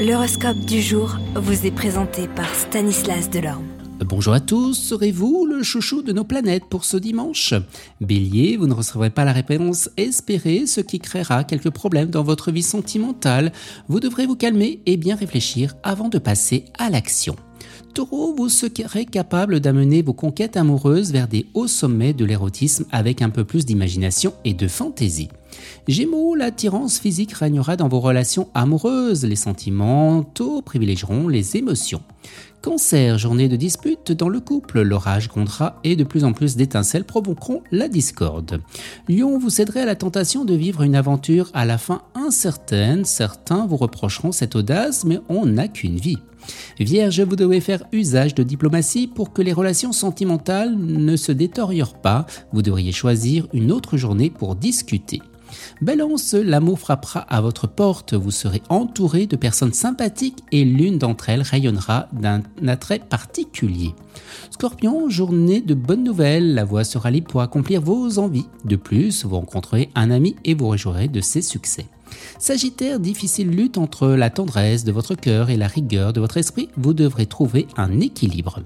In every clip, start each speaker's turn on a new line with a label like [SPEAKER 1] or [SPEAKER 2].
[SPEAKER 1] L'horoscope du jour vous est présenté par Stanislas Delorme.
[SPEAKER 2] Bonjour à tous, serez-vous le chouchou de nos planètes pour ce dimanche? Bélier, vous ne recevrez pas la réponse espérée, ce qui créera quelques problèmes dans votre vie sentimentale. Vous devrez vous calmer et bien réfléchir avant de passer à l'action. Taureau, vous serez capable d'amener vos conquêtes amoureuses vers des hauts sommets de l'érotisme avec un peu plus d'imagination et de fantaisie. Gémeaux, l'attirance physique régnera dans vos relations amoureuses, les sentiments privilégieront les émotions. Cancer, journée de dispute dans le couple, l'orage grondera et de plus en plus d'étincelles provoqueront la discorde. Lion, vous céderez à la tentation de vivre une aventure à la fin incertaine, certains vous reprocheront cette audace, mais on n'a qu'une vie. Vierge, vous devez faire usage de diplomatie pour que les relations sentimentales ne se détériorent pas, vous devriez choisir une autre journée pour discuter. Balance, l'amour frappera à votre porte, vous serez entouré de personnes sympathiques et l'une d'entre elles rayonnera d'un attrait particulier. Scorpion, journée de bonnes nouvelles, la voie sera libre pour accomplir vos envies. De plus, vous rencontrerez un ami et vous réjouirez de ses succès. Sagittaire, difficile lutte entre la tendresse de votre cœur et la rigueur de votre esprit, vous devrez trouver un équilibre.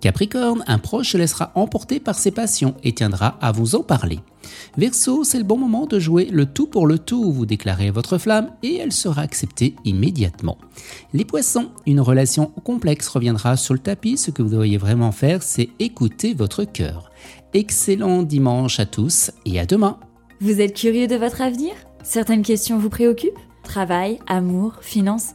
[SPEAKER 2] Capricorne, un proche se laissera emporter par ses passions et tiendra à vous en parler. Verseau, c'est le bon moment de jouer le tout pour le tout. Vous déclarez votre flamme et elle sera acceptée immédiatement. Les poissons, une relation complexe reviendra sur le tapis. Ce que vous devriez vraiment faire, c'est écouter votre cœur. Excellent dimanche à tous et à demain.
[SPEAKER 3] Vous êtes curieux de votre avenir? Certaines questions vous préoccupent? Travail, amour, finances?